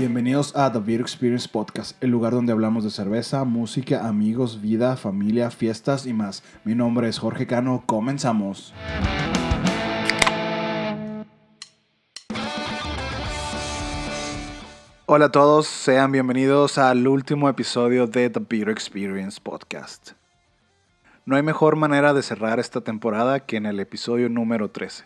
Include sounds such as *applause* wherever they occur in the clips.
Bienvenidos a The Beer Experience Podcast, el lugar donde hablamos de cerveza, música, amigos, vida, familia, fiestas y más. Mi nombre es Jorge Cano, comenzamos. Hola a todos, sean bienvenidos al último episodio de The Beer Experience Podcast. No hay mejor manera de cerrar esta temporada que en el episodio número 13.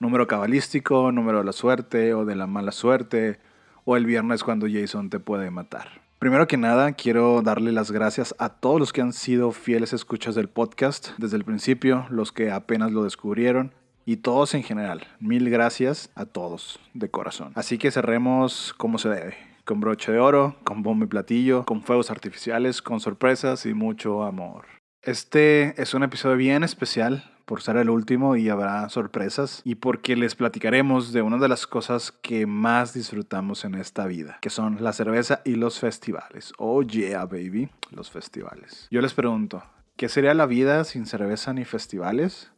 Número cabalístico, número de la suerte o de la mala suerte, o el viernes cuando Jason te puede matar. Primero que nada, quiero darle las gracias a todos los que han sido fieles escuchas del podcast desde el principio, los que apenas lo descubrieron y todos en general. Mil gracias a todos de corazón. Así que cerremos como se debe. Con broche de oro, con bombo y platillo, con fuegos artificiales, con sorpresas y mucho amor. Este es un episodio bien especial por ser el último y habrá sorpresas y porque les platicaremos de una de las cosas que más disfrutamos en esta vida, que son la cerveza y los festivales. Oh yeah, baby, los festivales. Yo les pregunto, ¿qué sería la vida sin cerveza ni festivales?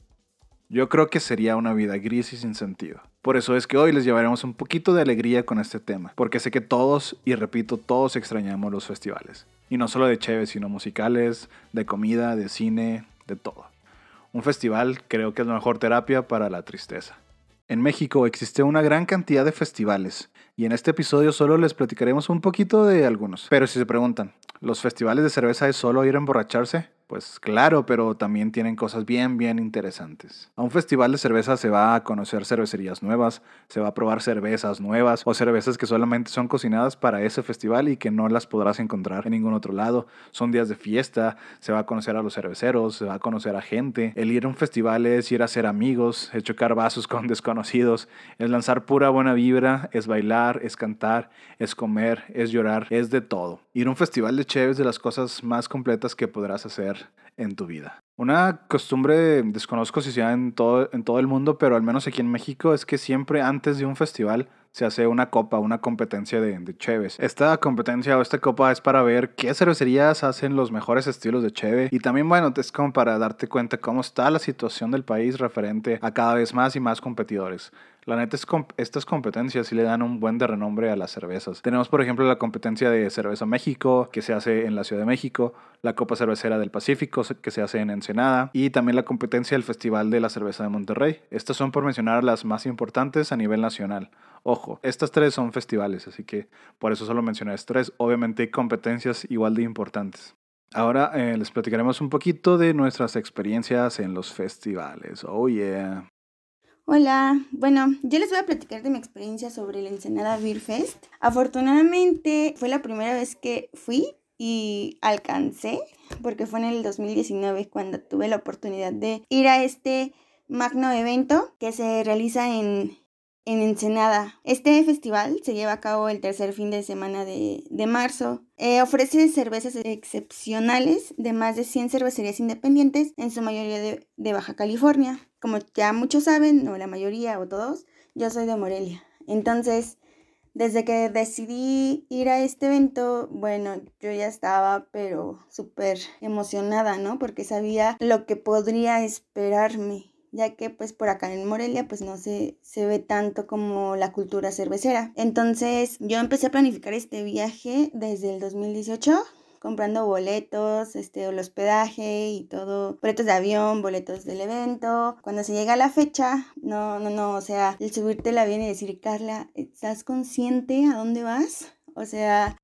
Yo creo que sería una vida gris y sin sentido. Por eso es que hoy les llevaremos un poquito de alegría con este tema, porque sé que todos, y repito, todos extrañamos los festivales. Y no solo de chéves, sino musicales, de comida, de cine, de todo. Un festival creo que es la mejor terapia para la tristeza. En México existe una gran cantidad de festivales y en este episodio solo les platicaremos un poquito de algunos. Pero si se preguntan, ¿los festivales de cerveza es solo ir a emborracharse? Pues claro, pero también tienen cosas bien, bien interesantes. A un festival de cerveza se va a conocer cervecerías nuevas, se va a probar cervezas nuevas o cervezas que solamente son cocinadas para ese festival y que no las podrás encontrar en ningún otro lado. Son días de fiesta, se va a conocer a los cerveceros, se va a conocer a gente. El ir a un festival es ir a hacer amigos, es chocar vasos *laughs* con desconocidos, es lanzar pura buena vibra, es bailar, es cantar, es comer, es llorar, es de todo. Ir a un festival de chéves de las cosas más completas que podrás hacer en tu vida. Una costumbre, desconozco si sea en todo, en todo el mundo, pero al menos aquí en México, es que siempre antes de un festival se hace una copa, una competencia de, de. Esta competencia o esta copa es para ver qué cervecerías hacen los mejores estilos de cheve y también, bueno, es como para darte cuenta cómo está la situación del país referente a cada vez más y más competidores. La neta, es estas competencias sí le dan un buen de renombre a las cervezas. Tenemos, por ejemplo, la competencia de Cerveza México, que se hace en la Ciudad de México, la Copa Cervecera del Pacífico, que se hace en Ensenada, y también la competencia del Festival de la Cerveza de Monterrey. Estas son, por mencionar, las más importantes a nivel nacional. Ojo, estas tres son festivales, así que por eso solo mencioné tres. Obviamente hay competencias igual de importantes. Ahora eh, les platicaremos un poquito de nuestras experiencias en los festivales. Oh yeah. Hola, bueno, yo les voy a platicar de mi experiencia sobre el Ensenada Beer Fest. Afortunadamente fue la primera vez que fui y alcancé, porque fue en el 2019 cuando tuve la oportunidad de ir a este magno evento que se realiza en, en Ensenada. Este festival se lleva a cabo el tercer fin de semana de, marzo. Eh, ofrece cervezas excepcionales de más de 100 cervecerías independientes, en su mayoría de, de Baja California. Como ya muchos saben, o la mayoría o todos, yo soy de Morelia. Entonces, desde que decidí ir a este evento, bueno, yo ya estaba pero súper emocionada, ¿no? Porque sabía lo que podría esperarme ya que pues por acá en Morelia pues no se, se ve tanto como la cultura cervecera. Entonces yo empecé a planificar este viaje desde el 2018 comprando boletos, este, el hospedaje y todo, boletos de avión, boletos del evento. Cuando se llega la fecha, no, no, no, o sea, el subirte al avión y decir, Carla, ¿estás consciente a dónde vas? O sea,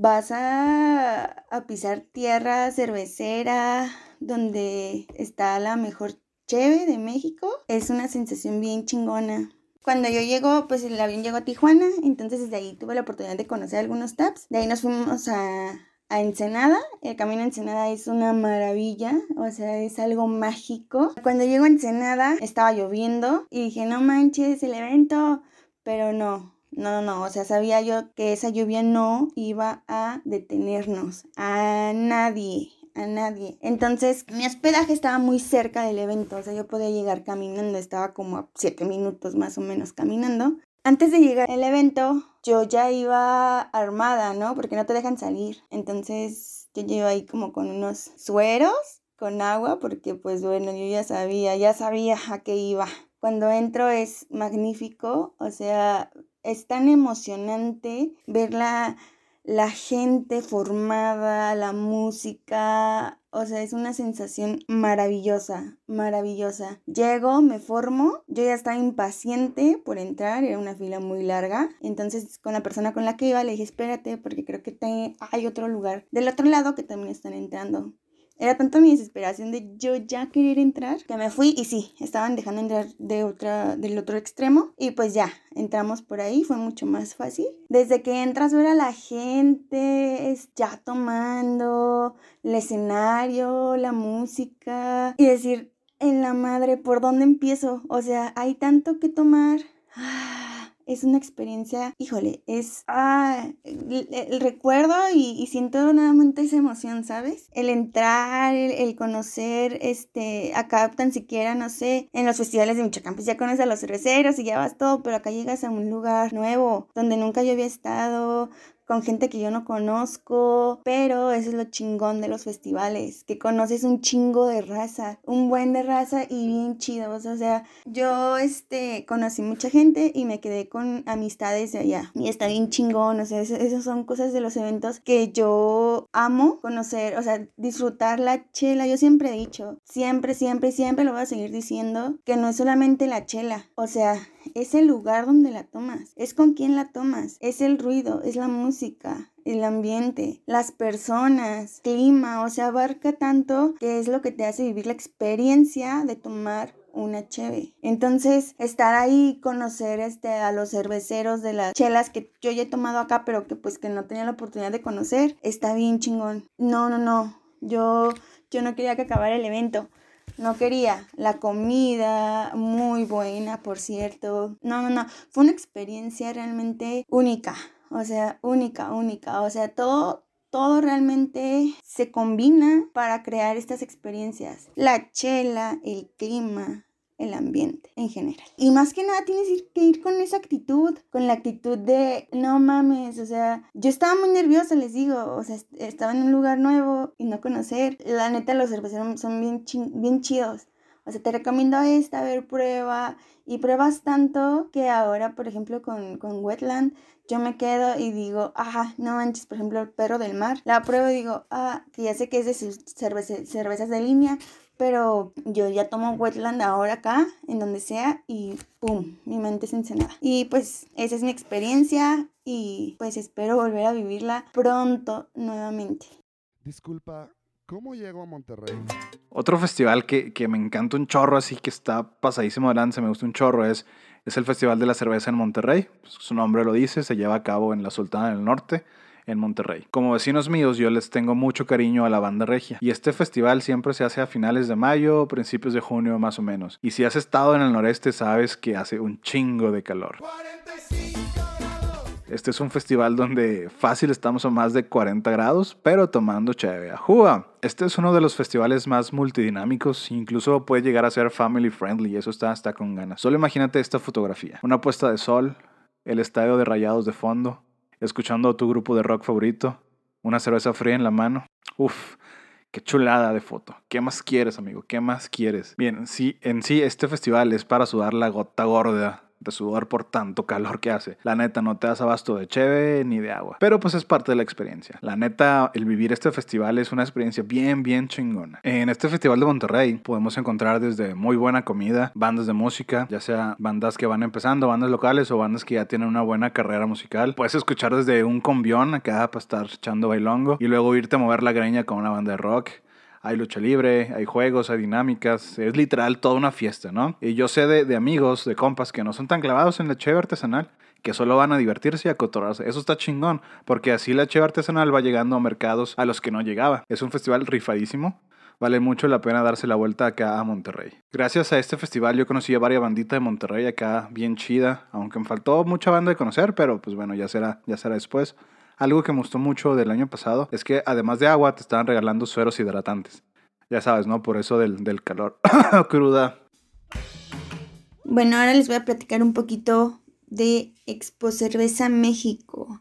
vas a, pisar tierra cervecera, donde está la mejor cheve de México. Es una sensación bien chingona. Cuando yo llego, pues el avión llegó a Tijuana, entonces desde ahí tuve la oportunidad de conocer algunos taps. De ahí nos fuimos a, a Ensenada. El camino a Ensenada es una maravilla, o sea, es algo mágico. Cuando llego a Ensenada estaba lloviendo y dije, no manches, el evento, pero no. No, no, no, o sea, sabía yo que esa lluvia no iba a detenernos, a nadie, a nadie. Entonces, mi hospedaje estaba muy cerca del evento, o sea, yo podía llegar caminando, estaba como a 7 minutos más o menos caminando. Antes de llegar al evento, yo ya iba armada, ¿no? Porque no te dejan salir. Entonces, yo llevo ahí como con unos sueros, con agua, porque pues bueno, yo ya sabía, ya sabía a qué iba. Cuando entro es magnífico, o sea, es tan emocionante ver la, la gente formada, la música, o sea, es una sensación maravillosa, maravillosa. Llego, me formo, yo ya estaba impaciente por entrar, era una fila muy larga, entonces con la persona con la que iba le dije, espérate, porque creo que hay otro lugar del otro lado que también están entrando. Era tanto mi desesperación de yo ya querer entrar que me fui y sí, estaban dejando entrar de otra, del otro extremo y pues ya, entramos por ahí, fue mucho más fácil. Desde que entras ver a la gente, es ya tomando el escenario, la música y decir, en la madre, ¿por dónde empiezo? O sea, hay tanto que tomar. Es una experiencia, híjole, es ah, el, recuerdo y, siento nuevamente esa emoción, ¿sabes? El entrar, el, conocer, este, acá tan siquiera, no sé, en los festivales de Michoacán, pues ya conoces a los cerveceros y ya vas todo, pero acá llegas a un lugar nuevo, donde nunca yo había estado, con gente que yo no conozco, pero eso es lo chingón de los festivales, que conoces un chingo de raza, un buen de raza y bien chidos, o sea, yo este conocí mucha gente y me quedé con amistades de allá y está bien chingón, o sea, esas son cosas de los eventos que yo amo conocer, o sea, disfrutar la chela, yo siempre he dicho, siempre, siempre, siempre lo voy a seguir diciendo, que no es solamente la chela, o sea, es el lugar donde la tomas, es con quién la tomas, es el ruido, es la música, el ambiente, las personas, clima, o sea, abarca tanto que es lo que te hace vivir la experiencia de tomar una cheve. Entonces, estar ahí, conocer este, a los cerveceros de las chelas que yo ya he tomado acá, pero que pues que no tenía la oportunidad de conocer, está bien chingón. No, no, no. Yo, yo no quería que acabara el evento no quería. La comida, muy buena, por cierto. No, no, no. Fue una experiencia realmente única. O sea, única, única. O sea, todo, todo realmente se combina para crear estas experiencias. La chela, el clima, el ambiente en general. Y más que nada tienes que ir con esa actitud, con la actitud de no mames, o sea, yo estaba muy nerviosa, les digo, o sea, estaba en un lugar nuevo y no conocer. La neta, los cerveceros son bien, bien chidos. O sea, te recomiendo esta, a ver, prueba. Y pruebas tanto que ahora, por ejemplo, con, con Wetland, yo me quedo y digo, ajá, no manches, por ejemplo, el perro del mar. La pruebo y digo, ah, que ya sé que es de sus cervezas de línea, pero yo ya tomo wetland ahora acá, en donde sea, y ¡pum! Mi mente es encenada. Y pues esa es mi experiencia y pues espero volver a vivirla pronto nuevamente. Disculpa, ¿cómo llego a Monterrey? Otro festival que, que me encanta un chorro, así que está pasadísimo adelante, me gusta un chorro, es, es el Festival de la Cerveza en Monterrey. Pues, su nombre lo dice, se lleva a cabo en la Sultana del Norte en Monterrey. Como vecinos míos, yo les tengo mucho cariño a la banda regia. Y este festival siempre se hace a finales de mayo, principios de junio más o menos. Y si has estado en el noreste, sabes que hace un chingo de calor. Este es un festival donde fácil estamos a más de 40 grados, pero tomando chévere. ¡Ajúa! Este es uno de los festivales más multidinámicos, incluso puede llegar a ser family friendly, y eso está hasta con ganas. Solo imagínate esta fotografía. Una puesta de sol, el estadio de rayados de fondo, escuchando tu grupo de rock favorito, una cerveza fría en la mano. Uf, qué chulada de foto. ¿Qué más quieres, amigo? ¿Qué más quieres? Bien, sí, en sí este festival es para sudar la gota gorda de sudor por tanto calor que hace. La neta, no te das abasto de cheve ni de agua. Pero pues es parte de la experiencia. La neta, el vivir este festival es una experiencia bien, bien chingona. En este festival de Monterrey podemos encontrar desde muy buena comida, bandas de música, ya sea bandas que van empezando, bandas locales o bandas que ya tienen una buena carrera musical. Puedes escuchar desde un combión acá para estar echando bailongo y luego irte a mover la greña con una banda de rock hay lucha libre, hay juegos, hay dinámicas, es literal toda una fiesta, ¿no? Y yo sé de, amigos, de compas que no son tan clavados en la cheve artesanal, que solo van a divertirse y a cotorrarse. Eso está chingón, porque así la cheve artesanal va llegando a mercados a los que no llegaba. Es un festival rifadísimo. Vale mucho la pena darse la vuelta acá a Monterrey. Gracias a este festival yo conocí a varias banditas de Monterrey acá, bien chida, aunque me faltó mucha banda de conocer, pero pues bueno, ya será, ya será después. Algo que me gustó mucho del año pasado es que además de agua te estaban regalando sueros hidratantes. Ya sabes, ¿no? Por eso del, del calor. *coughs* Cruda. Bueno, ahora les voy a platicar un poquito de Expo Cerveza México.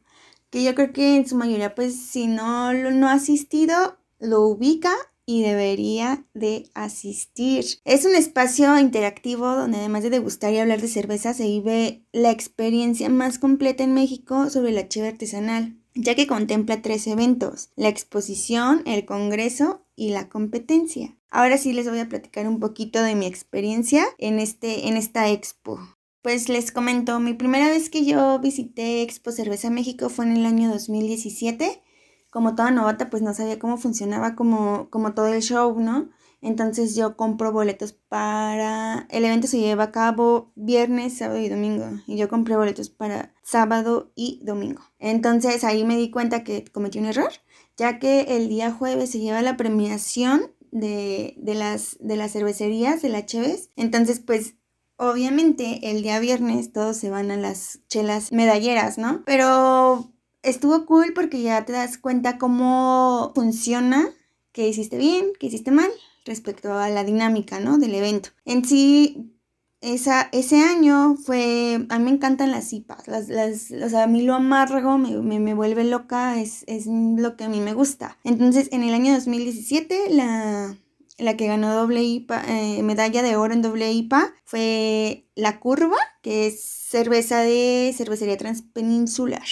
Que yo creo que en su mayoría, pues si no, no ha asistido, lo ubica y debería de asistir. Es un espacio interactivo donde además de degustar y hablar de cerveza se vive la experiencia más completa en México sobre la cheve artesanal, ya que contempla tres eventos, la exposición, el congreso y la competencia. Ahora sí les voy a platicar un poquito de mi experiencia en, este, en esta expo. Pues les comento, mi primera vez que yo visité Expo Cerveza México fue en el año 2017 como toda novata, pues no sabía cómo funcionaba como, como todo el show, ¿no? Entonces yo compro boletos para... El evento se lleva a cabo viernes, sábado y domingo. Y yo compré boletos para sábado y domingo. Entonces ahí me di cuenta que cometí un error, ya que el día jueves se lleva la premiación de, de, las, de las cervecerías, de la Cheves. Entonces pues obviamente el día viernes todos se van a las chelas medalleras, ¿no? Pero estuvo cool porque ya te das cuenta cómo funciona, qué hiciste bien, qué hiciste mal respecto a la dinámica, ¿no? Del evento. En sí, esa, ese año fue, a mí me encantan las IPAs, las, las, o sea, a mí lo amargo me, me, me, vuelve loca, es, es lo que a mí me gusta. Entonces, en el año 2017, la, la que ganó doble IPA, eh, medalla de oro en doble IPA fue La Curva, que es cerveza de cervecería Transpeninsular.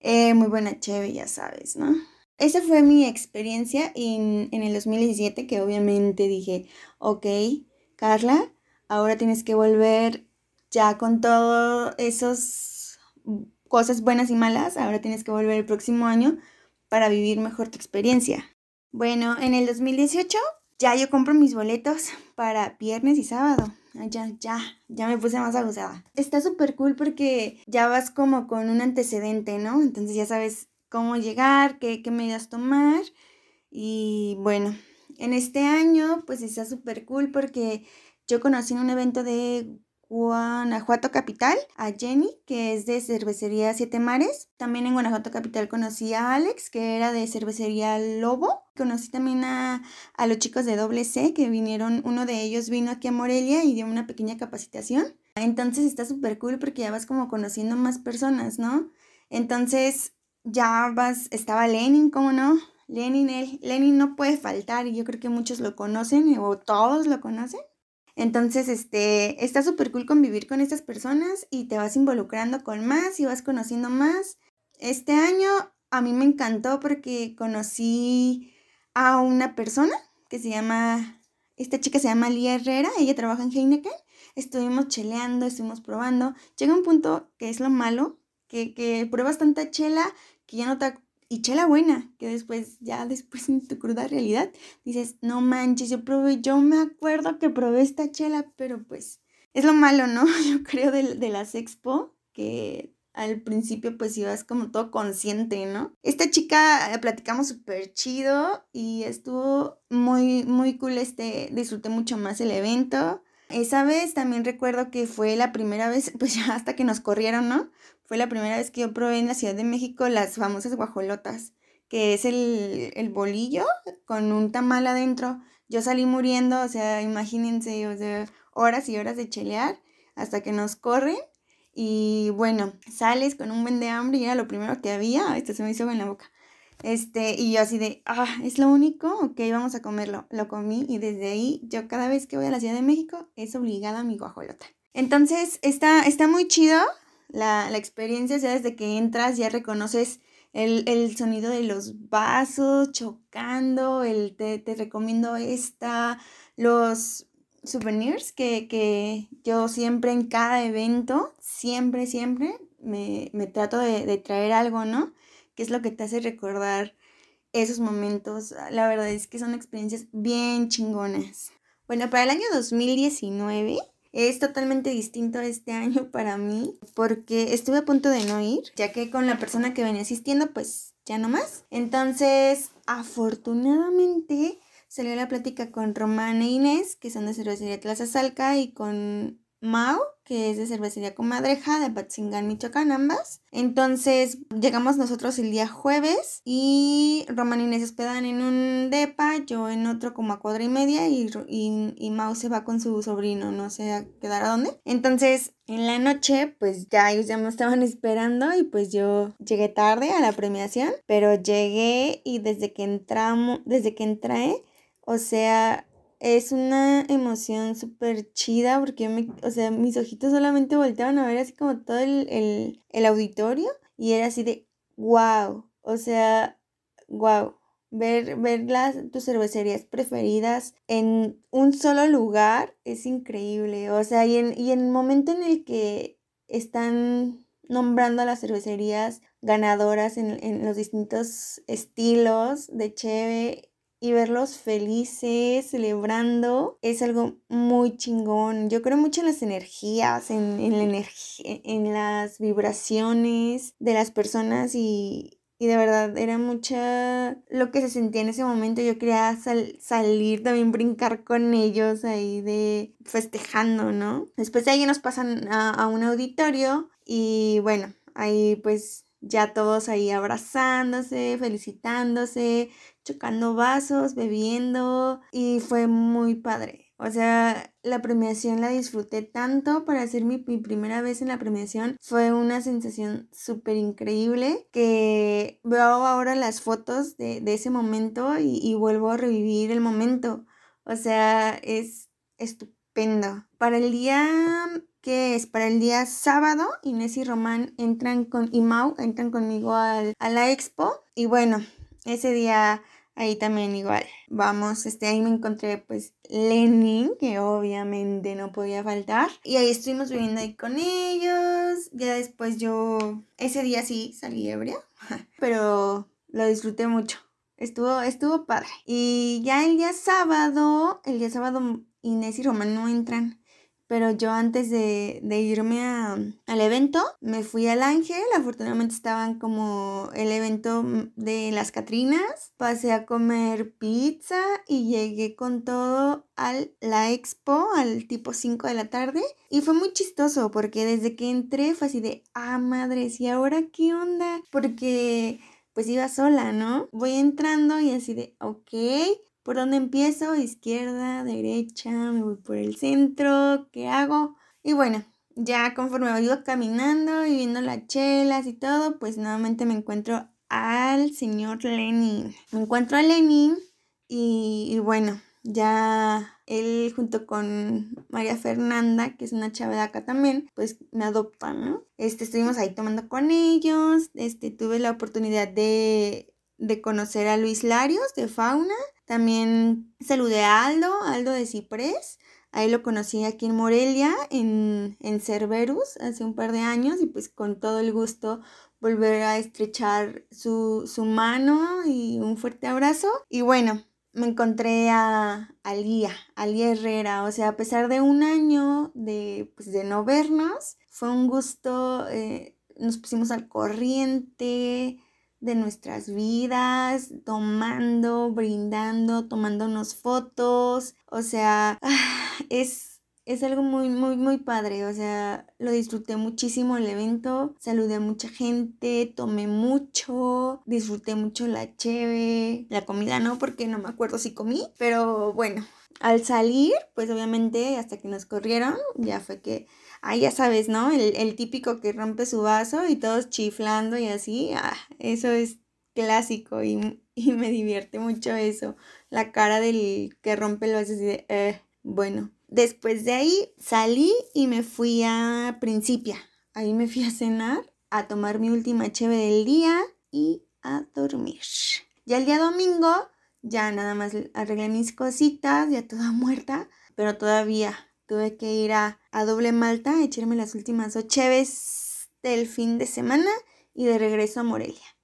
Eh, muy buena chévere, ya sabes, ¿no? Esa fue mi experiencia en, en el 2017, que obviamente dije, ok, Carla, ahora tienes que volver ya con todas esas cosas buenas y malas, ahora tienes que volver el próximo año para vivir mejor tu experiencia. Bueno, en el 2018 ya yo compro mis boletos para viernes y sábado. Ya, ya, ya me puse más abusada. Está súper cool porque ya vas como con un antecedente, ¿no? Entonces ya sabes cómo llegar, qué, qué medidas tomar. Y bueno, en este año pues está súper cool porque yo conocí en un evento de Guanajuato Capital, a Jenny, que es de cervecería Siete Mares. También en Guanajuato Capital conocí a Alex, que era de cervecería Lobo. Conocí también a, a los chicos de Doble C, que vinieron, uno de ellos vino aquí a Morelia y dio una pequeña capacitación. Entonces está súper cool porque ya vas como conociendo más personas, ¿no? Entonces ya vas, estaba Lenin, ¿cómo no? Lenin, él, Lenin no puede faltar y yo creo que muchos lo conocen o todos lo conocen. Entonces, este, está súper cool convivir con estas personas y te vas involucrando con más y vas conociendo más. Este año a mí me encantó porque conocí a una persona que se llama, esta chica se llama Lía Herrera, ella trabaja en Heineken. Estuvimos cheleando, estuvimos probando. Llega un punto que es lo malo, que, que pruebas tanta chela que ya no te y chela buena, que después, ya después en tu cruda realidad, dices, no manches, yo probé, yo me acuerdo que probé esta chela, pero pues es lo malo, ¿no? *laughs* Yo creo de, de las expo, que al principio pues ibas como todo consciente, ¿no? Esta chica eh, platicamos súper chido y estuvo muy, muy cool, este, disfruté mucho más el evento. Esa vez también recuerdo que fue la primera vez, *laughs* pues ya hasta que nos corrieron, ¿no? Fue la primera vez que yo probé en la Ciudad de México las famosas guajolotas, que es el, bolillo con un tamal adentro. Yo salí muriendo, o sea, imagínense, o sea, horas y horas de chelear hasta que nos corren. Y bueno, sales con un buen de hambre y era lo primero que había. Esto se me hizo en la boca. Este, y yo así de, ah, es lo único, ok, vamos a comerlo. Lo comí y desde ahí yo cada vez que voy a la Ciudad de México es obligada mi guajolota. Entonces, está, está muy chido la, la experiencia, o sea, desde que entras ya reconoces el, el, sonido de los vasos chocando, el te, te recomiendo esta, los souvenirs que, que, yo siempre en cada evento, siempre, siempre me, me trato de, de, traer algo, ¿no? Que es lo que te hace recordar esos momentos. La verdad es que son experiencias bien chingonas. Bueno, para el año 2019 es totalmente distinto este *laughs* año para mí porque estuve a punto de no ir, ya que con la persona que venía asistiendo pues ya no más. Entonces, afortunadamente salió la plática con Román e Inés, que son de cervecería Salca y con Mau, que es de cervecería Comadreja de Patzingán, Michoacán, ambas. Entonces llegamos nosotros el día jueves y Roman y Inés hospedan en un depa, yo en otro como a cuadra y media y, y, se va con su sobrino, no sé a quedar a dónde. Entonces en la noche pues ya ellos ya me estaban *laughs* esperando y pues yo llegué tarde a la premiación, pero llegué y desde que entramos, desde que entré O sea, es una emoción súper chida porque me, o sea, mis ojitos solamente volteaban a ver así como todo el, el, el auditorio y era así de wow, o sea, wow. Ver, ver las, tus cervecerías preferidas en un solo lugar es increíble. O sea, y en, y en el momento en el que están nombrando a las cervecerías ganadoras en, en los distintos estilos de Cheve y verlos felices, celebrando, es algo muy chingón. Yo creo mucho en las energías, en, en la energía, en las vibraciones de las personas y, y de verdad era mucha lo que se sentía en ese momento. Yo quería salir, también brincar con ellos ahí de festejando, ¿no? Después de ahí nos pasan a, a un auditorio y bueno, ahí pues ya todos ahí abrazándose, felicitándose, chocando vasos, bebiendo y fue muy padre. O sea, la premiación la disfruté tanto para hacer mi, primera vez en la premiación. Fue una sensación súper increíble que veo ahora las fotos de, ese momento y, y, vuelvo a revivir el momento. O sea, es estupendo. Para el día que es para el día sábado, Inés y Román entran con, y Mau entran conmigo al, a la expo. Y bueno, ese día Ahí también igual. Vamos, este, ahí me encontré pues Lenin, que obviamente no podía faltar. Y ahí estuvimos viviendo ahí con ellos. Ya después yo, ese día sí salí ebria, *laughs* pero lo disfruté mucho. Estuvo, estuvo padre. Y ya el día sábado, el día sábado Inés y Román no entran. Pero yo antes de, irme al evento, me fui al Ángel. Afortunadamente estaban como el evento de las Catrinas. Pasé a comer pizza y llegué con todo a la expo al tipo 5 de la tarde. Y fue muy chistoso porque desde que entré fue así de, ah, madres, ¿y ahora qué onda? Porque pues iba sola, ¿no? Voy entrando y así de, ok, ¿Por dónde empiezo? Izquierda, derecha, me voy por el centro, ¿qué hago? Y bueno, ya conforme voy caminando y viendo las chelas y todo, pues nuevamente me encuentro al señor Lenin. Me encuentro a Lenin y, y bueno, ya él junto con María Fernanda, que es una chava de acá también, pues me adoptan, ¿no? Este, estuvimos ahí tomando con ellos, este, tuve la oportunidad de, de conocer a Luis Larios de Fauna también saludé a Aldo, Aldo de Ciprés. Ahí lo conocí aquí en Morelia, en, en Cerberus, hace un par de años, y pues con todo el gusto volver a estrechar su, su mano y un fuerte abrazo. Y bueno, me encontré a, a Lía, a Lía Herrera. O sea, a pesar de un año de, pues, de no vernos, fue un gusto, eh, nos pusimos al corriente, de nuestras vidas, tomando, brindando, tomándonos fotos, o sea, es, es algo muy, muy, muy padre, o sea, lo disfruté muchísimo el evento, saludé a mucha gente, tomé mucho, disfruté mucho la cheve, la comida no, porque no me acuerdo si comí, pero bueno, al salir, pues obviamente hasta que nos corrieron, ya fue que ah, ya sabes, ¿no? El, típico que rompe su vaso y todos chiflando y así, ah, eso es clásico *laughs* y, me divierte mucho eso. La cara del que rompe el vaso así de, eh, bueno. Después de ahí salí y me fui a Principia. Ahí me fui a cenar, a tomar mi última cheve del día y a dormir. Ya el día domingo, ya nada más arreglé mis cositas, ya toda muerta, pero todavía tuve que ir a, Doble Malta a echarme las últimas ocho veces del fin de semana y de regreso a Morelia.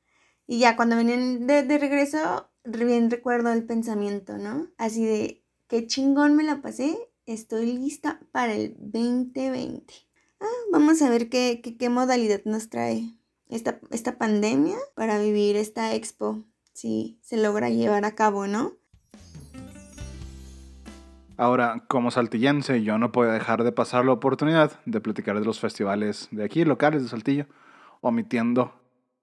Y ya cuando venían de, de regreso, bien recuerdo el pensamiento, ¿no? Así de, qué chingón me la pasé, estoy lista para el 2020. Ah, vamos a ver qué, qué, qué modalidad nos trae esta, esta pandemia para vivir esta expo, si se logra llevar a cabo, ¿no? Ahora, como saltillense, yo no puedo dejar de pasar la oportunidad de platicar de los festivales de aquí, locales de Saltillo, omitiendo,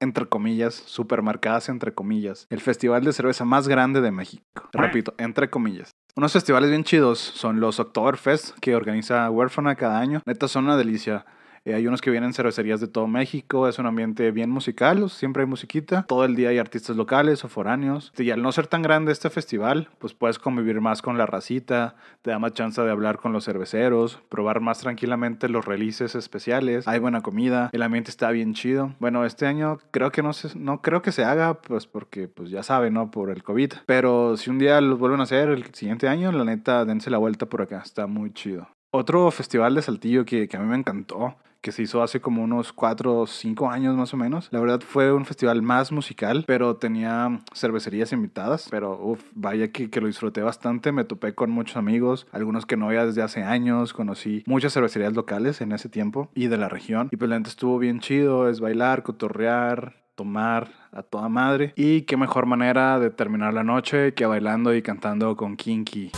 entre comillas, supermarcadas entre comillas, el festival de cerveza más grande de México. Repito, entre comillas. Unos festivales bien chidos son los Oktoberfest que organiza Huérfana cada año. Neta, son una delicia. Eh, hay unos que vienen cervecerías de todo México, es un ambiente bien musical, siempre hay musiquita, todo el día hay artistas locales o foráneos. Y al no ser tan grande este festival, pues puedes convivir más con la racita, te da más chance de hablar con los cerveceros, probar más tranquilamente los releases especiales, hay buena comida, el ambiente está bien chido. Bueno, este año creo que no, se, no creo que se haga, pues porque pues ya saben, ¿no? Por el COVID. Pero si un día los vuelven a hacer el siguiente año, la neta, dense la vuelta por acá, está muy chido. Otro festival de Saltillo que, que a mí me encantó que se hizo hace como unos 4 o 5 años más o menos. La verdad fue un festival más musical, pero tenía cervecerías invitadas. Pero uff, vaya que, que, lo disfruté bastante. Me topé con muchos amigos, algunos que no veía desde hace años. Conocí muchas cervecerías locales en ese tiempo y de la región. Y pues la gente estuvo bien chido, es bailar, cotorrear, tomar a toda madre. Y qué mejor manera de terminar la noche que bailando y cantando con Kinky.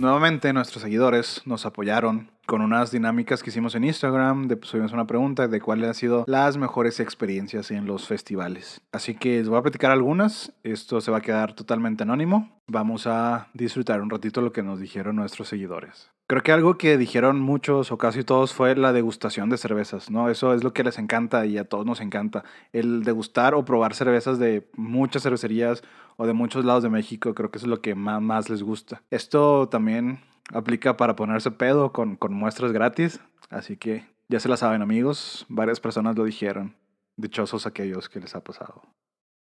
Nuevamente nuestros seguidores nos apoyaron con unas dinámicas que hicimos en Instagram, de, pues, subimos una pregunta de cuáles han sido las mejores experiencias en los festivales. Así que les voy a platicar algunas, esto se va a quedar totalmente anónimo, vamos a disfrutar un ratito lo que nos dijeron nuestros seguidores. Creo que algo que dijeron muchos o casi todos fue la degustación de cervezas, ¿no? Eso es lo que les encanta y a todos nos encanta. El degustar o probar cervezas de muchas cervecerías o de muchos lados de México, creo que es lo que más, más les gusta. Esto también aplica para ponerse pedo con, con muestras gratis, así que ya se la saben amigos, varias personas lo dijeron. Dichosos aquellos que les ha pasado.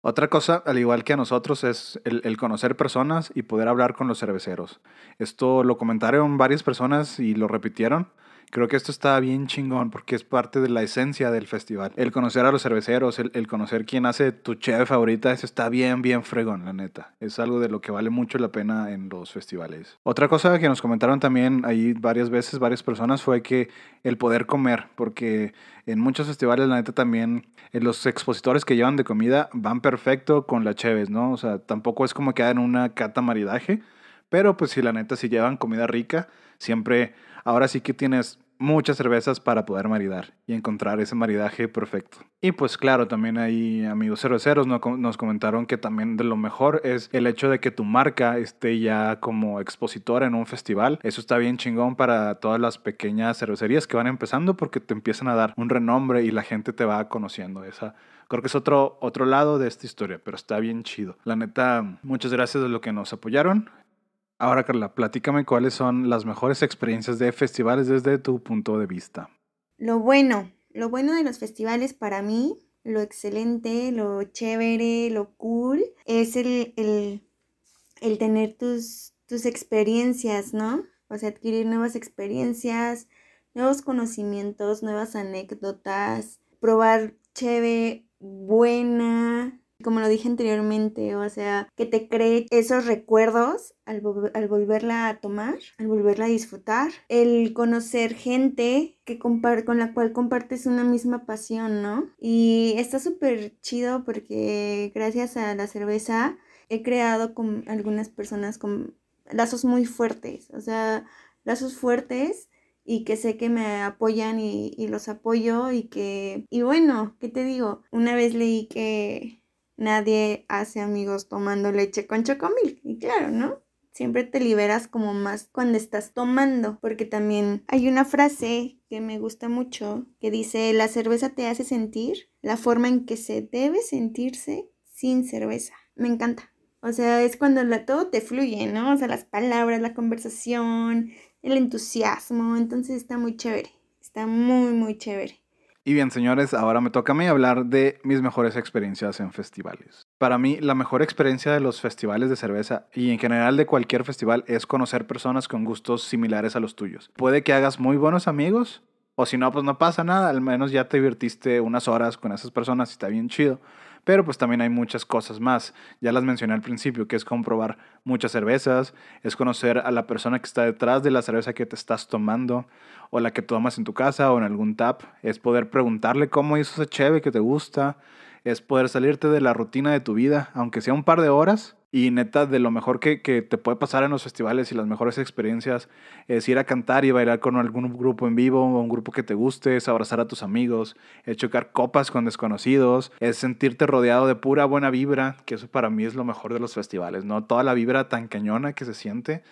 Otra cosa, al igual que a nosotros, es el, conocer personas y poder hablar con los cerveceros. Esto lo comentaron varias personas y lo repitieron. Creo que esto está bien chingón porque es parte de la esencia del festival. El conocer a los cerveceros, el, conocer quién hace tu cheve favorita, eso está bien, bien fregón, la neta. Es algo de lo que vale mucho la pena en los festivales. Otra cosa que nos comentaron también ahí varias veces, varias personas, fue que el poder comer, porque en muchos festivales, la neta, también eh, los expositores que llevan de comida van perfecto con la cheves, ¿no? O sea, tampoco es como que hagan una cata maridaje, pero pues si la neta, si llevan comida rica, siempre, ahora sí que tienes muchas cervezas para poder maridar y encontrar ese maridaje perfecto. Y pues claro, también hay amigos cerveceros nos comentaron que también de lo mejor es el hecho de que tu marca esté ya como expositora en un festival. Eso está bien chingón para todas las pequeñas cervecerías que van empezando porque te empiezan a dar un renombre y la gente te va conociendo. Esa creo que es otro, otro lado de esta historia, pero está bien chido. La neta, muchas gracias de lo que nos apoyaron. Ahora, Carla, platícame cuáles son las mejores experiencias de festivales desde tu punto de vista. Lo bueno, lo bueno de los festivales para mí, lo excelente, lo chévere, lo cool, es el, el, tener tus, tus experiencias, ¿no? O sea, adquirir nuevas experiencias, nuevos conocimientos, nuevas anécdotas, probar chévere, buena, como lo dije anteriormente, o sea, que te cree esos recuerdos al, volverla a tomar, al volverla a disfrutar, el conocer gente que con la cual compartes una misma pasión, ¿no? Y está súper chido porque gracias a la cerveza he creado con algunas personas con lazos muy fuertes, o sea, lazos fuertes y que sé que me apoyan y, y, los apoyo y que, y bueno, ¿qué te digo? Una vez leí que nadie hace amigos tomando leche con chocomil. Y claro, ¿no? Siempre te liberas como más cuando estás tomando, porque también hay una frase que me gusta mucho que dice, la cerveza te hace sentir la forma en que se debe sentirse sin cerveza. Me encanta. O sea, es cuando la, todo te fluye, ¿no? O sea, las palabras, la conversación, el entusiasmo. Entonces está muy chévere. Está muy, muy chévere. Y bien, señores, ahora me toca a mí hablar de mis mejores experiencias en festivales. Para mí, la mejor experiencia de los festivales de cerveza y en general de cualquier festival es conocer personas con gustos similares a los tuyos. Puede que hagas muy buenos amigos, o si no, pues no pasa nada, al menos ya te divertiste unas horas con esas personas y está bien chido. Pero pues también hay muchas cosas más. Ya las mencioné al principio, que es comprobar muchas cervezas, es conocer a la persona que está detrás de la cerveza que te estás tomando o la que tomas en tu casa o en algún tap. Es poder preguntarle cómo hizo ese cheve que te gusta. Es poder salirte de la rutina de tu vida, aunque sea un par de horas, y neta, de lo mejor que, que, te puede pasar en los festivales y las mejores experiencias es ir a cantar y bailar con algún grupo en vivo o un grupo que te guste, es abrazar a tus amigos, es chocar copas con desconocidos, es sentirte rodeado de pura buena vibra, que eso para mí es lo mejor de los festivales, ¿no? Toda la vibra tan cañona que se siente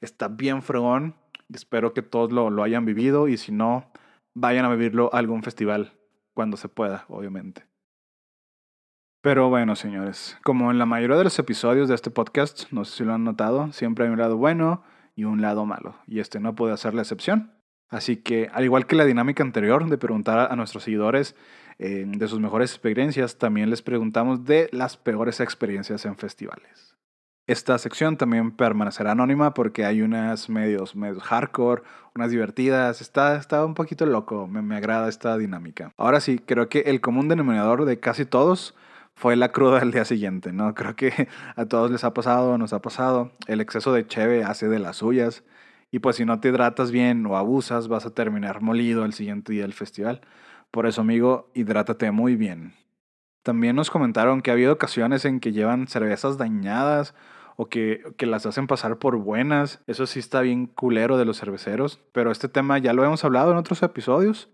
está bien fregón Espero que todos lo, lo hayan vivido y si no, vayan a vivirlo a algún festival cuando se pueda, obviamente. Pero bueno, señores, como en la mayoría de los episodios de este podcast, no sé si lo han notado, siempre hay un lado bueno y un lado malo, y este no puede ser la excepción. Así que, al igual que la dinámica anterior de preguntar a nuestros seguidores eh, de sus mejores experiencias, también les preguntamos de las peores experiencias en festivales. Esta sección también permanecerá anónima porque hay unas medios, medios hardcore, unas divertidas. Está, está un poquito loco, me, me agrada esta dinámica. Ahora sí, creo que el común denominador de casi todos fue la cruda del día siguiente, ¿no? Creo que a todos les ha pasado, nos ha pasado. El exceso de cheve hace de las suyas. Y pues si no te hidratas bien o abusas, vas a terminar molido el siguiente día del festival. Por eso, amigo, hidrátate muy bien. También nos comentaron que ha habido ocasiones en que llevan cervezas dañadas o que, que, las hacen pasar por buenas. Eso sí está bien culero de los cerveceros. Pero este tema ya lo hemos hablado en otros episodios.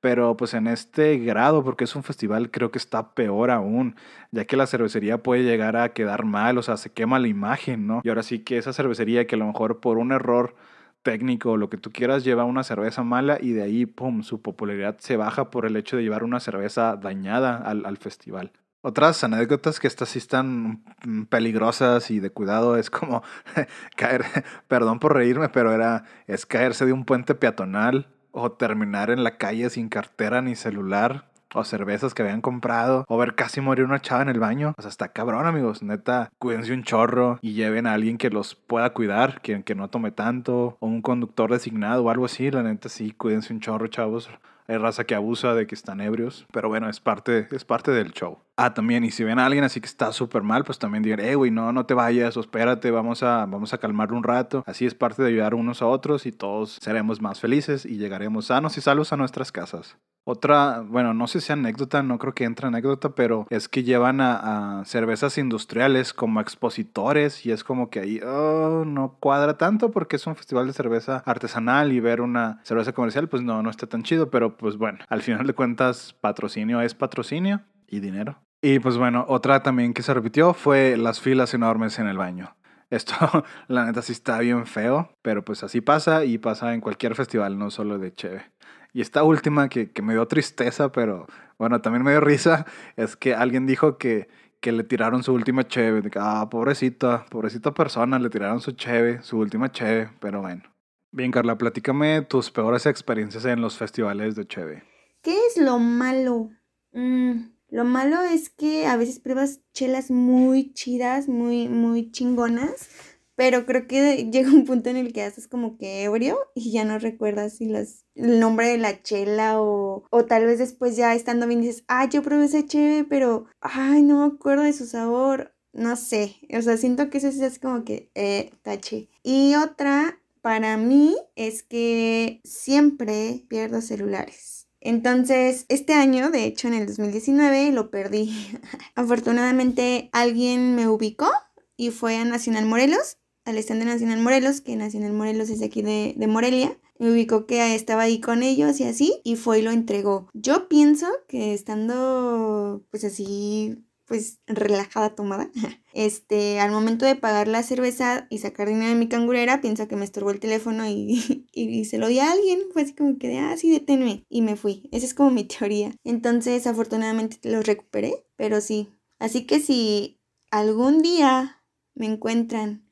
Pero pues en este grado, porque es un festival, creo que está peor aún, ya que la cervecería puede llegar a quedar mal, o sea, se quema la imagen, ¿no? Y ahora sí que esa cervecería que a lo mejor por un error técnico o lo que tú quieras lleva una cerveza mala y de ahí, ¡pum!, su popularidad se baja por el hecho de llevar una cerveza dañada al, al festival. Otras anécdotas que estas sí están peligrosas y de cuidado es como *laughs* caer, perdón por reírme, pero era, es caerse de un puente peatonal o terminar en la calle sin cartera ni celular o cervezas que habían comprado, o ver casi morir una chava en el baño. O sea, está cabrón, amigos. Neta, cuídense un chorro y lleven a alguien que los pueda cuidar, que, que no tome tanto, o un conductor designado o algo así. La neta, sí, cuídense un chorro, chavos. Hay raza que abusa de que están ebrios, pero bueno, es parte, es parte del show. Ah, también, y si ven a alguien así que está súper mal, pues también digan, eh, güey, no, no te vayas, o espérate, vamos a, vamos a calmarlo un rato. Así es parte de ayudar unos a otros y todos seremos más felices y llegaremos sanos y salvos a nuestras casas. Otra, bueno, no sé si anécdota, no creo que entre anécdota, pero es que llevan a, a cervezas industriales como expositores y es como que ahí oh, no cuadra tanto porque es un festival de cerveza artesanal y ver una cerveza comercial, pues no, no está tan chido, pero pues bueno, al final de cuentas, patrocinio es patrocinio y dinero. Y pues bueno, otra también que se repitió fue las filas enormes en el baño. Esto, *laughs* la neta, sí está bien feo, pero pues así pasa y pasa en cualquier festival, no solo de Cheve. Y esta última que, que me dio tristeza, pero bueno, también me dio risa, *laughs* es que alguien dijo que, que le tiraron su última cheve. Ah, pobrecita, pobrecita persona, le tiraron su cheve, su última cheve, pero bueno. Bien, Carla, platícame tus peores experiencias en los festivales de cheve. ¿Qué es lo malo? Mm, lo malo es que a veces pruebas chelas muy chidas, muy, muy chingonas, pero creo que llega un punto en el que haces como que ebrio y ya no recuerdas si las, el nombre de la chela o, o tal vez después ya estando bien dices, ah, yo probé ese cheve, pero, ay, no me acuerdo de su sabor. No sé, o sea, siento que eso es como que, eh, tache. Y otra, para mí, es que siempre pierdo celulares. Entonces, este año, de hecho en el 2019, lo perdí. *laughs* Afortunadamente alguien me ubicó y fue a Nacional Morelos, al stand de Nacional Morelos, que Nacional Morelos es aquí de, de Morelia. Me ubicó que estaba ahí con ellos y así, y fue y lo entregó. Yo pienso que estando pues así pues relajada tomada. *laughs* Este, al momento de pagar la cerveza y sacar dinero de mi cangurera, pienso que me estorbó el teléfono y, *laughs* y, se lo di a alguien. Fue así como que ah, sí, deténme. Y me fui. Esa es como mi *laughs* teoría. Entonces, afortunadamente lo recuperé, pero sí. Así que si algún día me encuentran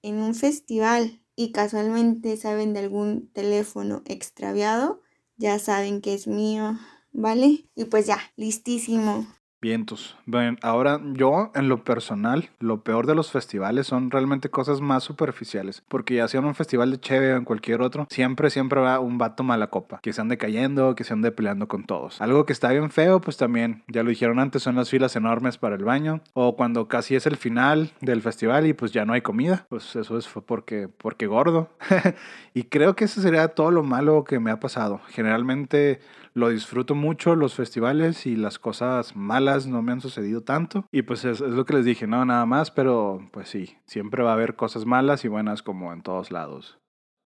en un festival y casualmente saben de algún teléfono extraviado, ya saben que es mío, ¿vale? Y pues ya, listísimo. Vientos. Bueno, ahora yo en lo personal, lo peor de los festivales son realmente cosas más superficiales. Porque ya sea en un festival de Cheve o en cualquier otro, siempre, siempre va un vato mala copa. Que se ande cayendo, que se ande peleando con todos. Algo que está bien feo, pues también, ya lo dijeron antes, son las filas enormes para el baño. O cuando casi es el final del festival y pues ya no hay comida. Pues eso es porque, porque gordo. *laughs* y creo que eso sería todo lo malo que me ha pasado. Generalmente lo disfruto mucho los festivales y las cosas malas no me han sucedido tanto. Y pues es, lo que les dije, no, nada más, pero pues sí, siempre va a haber cosas malas y buenas como en todos lados.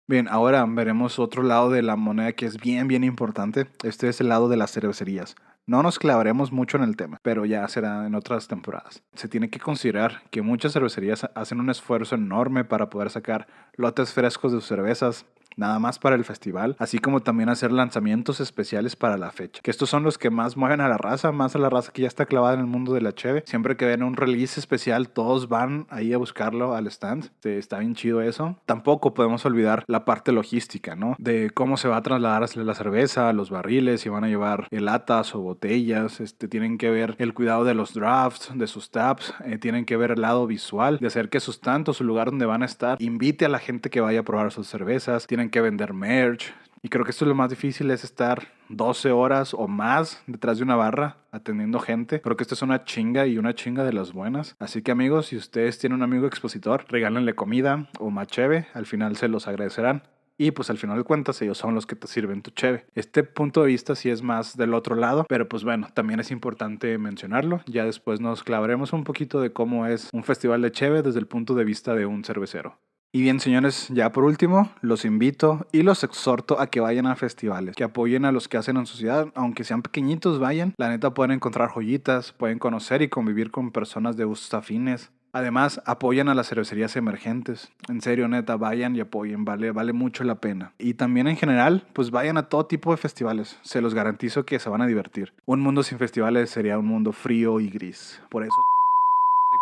Bien, ahora veremos otro lado de la moneda que es bien, bien importante. Este es el lado de las cervecerías. No nos clavaremos mucho en el tema, pero ya será en otras temporadas. Se tiene que considerar que muchas cervecerías hacen un esfuerzo enorme para poder sacar lotes frescos de sus cervezas nada más para el festival, así como también hacer lanzamientos especiales para la fecha. Que estos son los que más mueven a la raza, más a la raza que ya está clavada en el mundo de la cheve. Siempre que ven un release especial, todos van ahí a buscarlo al stand. Este, está bien chido eso. Tampoco podemos olvidar la parte logística, ¿no? De cómo se va a trasladar la cerveza, los barriles, si van a llevar latas o botellas. Este, tienen que ver el cuidado de los drafts, de sus taps. Eh, tienen que ver el lado visual, de hacer que sus tantos, su lugar donde van a estar, invite a la gente que vaya a probar sus cervezas. Que vender merch. Y creo que esto es lo más difícil, es estar 12 horas o más detrás de una barra atendiendo gente. Creo que esto es una chinga y una chinga de las buenas. Así que amigos, si ustedes tienen un amigo expositor, regálenle comida o más cheve. Al final se los agradecerán. Y pues al final de cuentas ellos son los que te sirven tu cheve. Este punto de vista sí es más del otro lado, pero pues bueno, también es importante mencionarlo. Ya después nos clavaremos un poquito de cómo es un festival de cheve desde el punto de vista de un cervecero. Y bien, señores, ya por último, los invito y los exhorto a que vayan a festivales, que apoyen a los que hacen en su ciudad, aunque sean pequeñitos, vayan. La neta pueden encontrar joyitas, pueden conocer y convivir con personas de gustos afines. Además, apoyan a las cervecerías emergentes. En serio, neta, vayan y apoyen, vale, vale mucho la pena. Y también en general, pues vayan a todo tipo de festivales. Se los garantizo que se van a divertir. Un mundo sin festivales sería un mundo frío y gris. Por eso,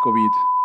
COVID.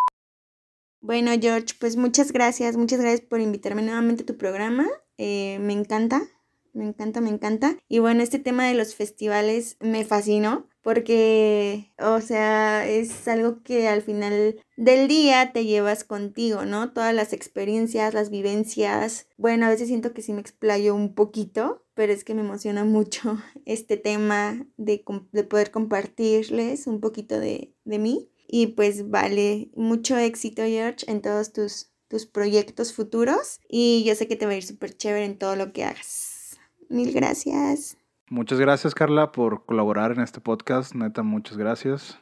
Bueno, George, pues muchas gracias, muchas gracias por invitarme nuevamente a tu programa. Eh, me encanta, me encanta, me encanta. Y bueno, este tema de los festivales me fascinó porque, o sea, es algo que al final del día te llevas contigo, ¿no? Todas las experiencias, las vivencias. Bueno, a veces siento que sí me explayo un poquito, pero es que me emociona mucho *laughs* este tema de, de poder compartirles un poquito de, de mí. Y pues vale, mucho éxito George en todos tus, tus proyectos futuros y yo sé que te va a ir súper chévere en todo lo que hagas. Mil gracias. Muchas gracias Carla por colaborar en este podcast, neta, muchas gracias.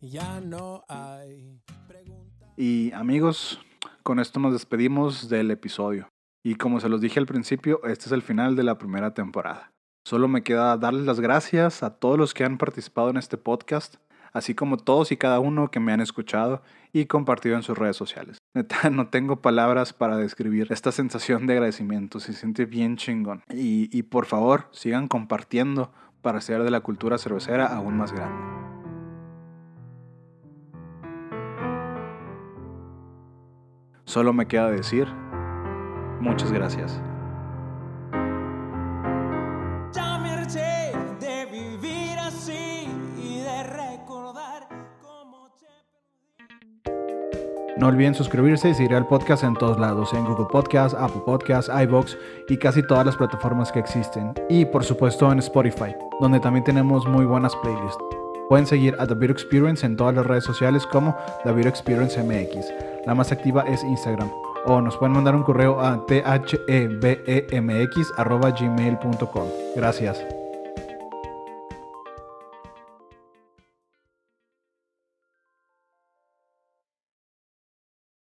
Ya no hay Y amigos, con esto nos despedimos del episodio. Y como se los dije al principio, este es el final de la primera temporada. Solo me queda darles las gracias a todos los que han participado en este podcast, así como todos y cada uno que me han escuchado y compartido en sus redes sociales. *laughs* No tengo palabras para describir esta sensación de agradecimiento, se siente bien chingón. Y, y por favor, sigan compartiendo para hacer de la cultura cervecera aún más grande. Solo me queda decir, muchas gracias. No olviden suscribirse y seguir al podcast en todos lados, en Google Podcast, Apple Podcast, iBox y casi todas las plataformas que existen. Y por supuesto en Spotify, donde también tenemos muy buenas playlists. Pueden seguir a The Beer Experience en todas las redes sociales como The Beer Experience MX. La más activa es Instagram. O nos pueden mandar un correo a thebemx.gmail.com. Gracias.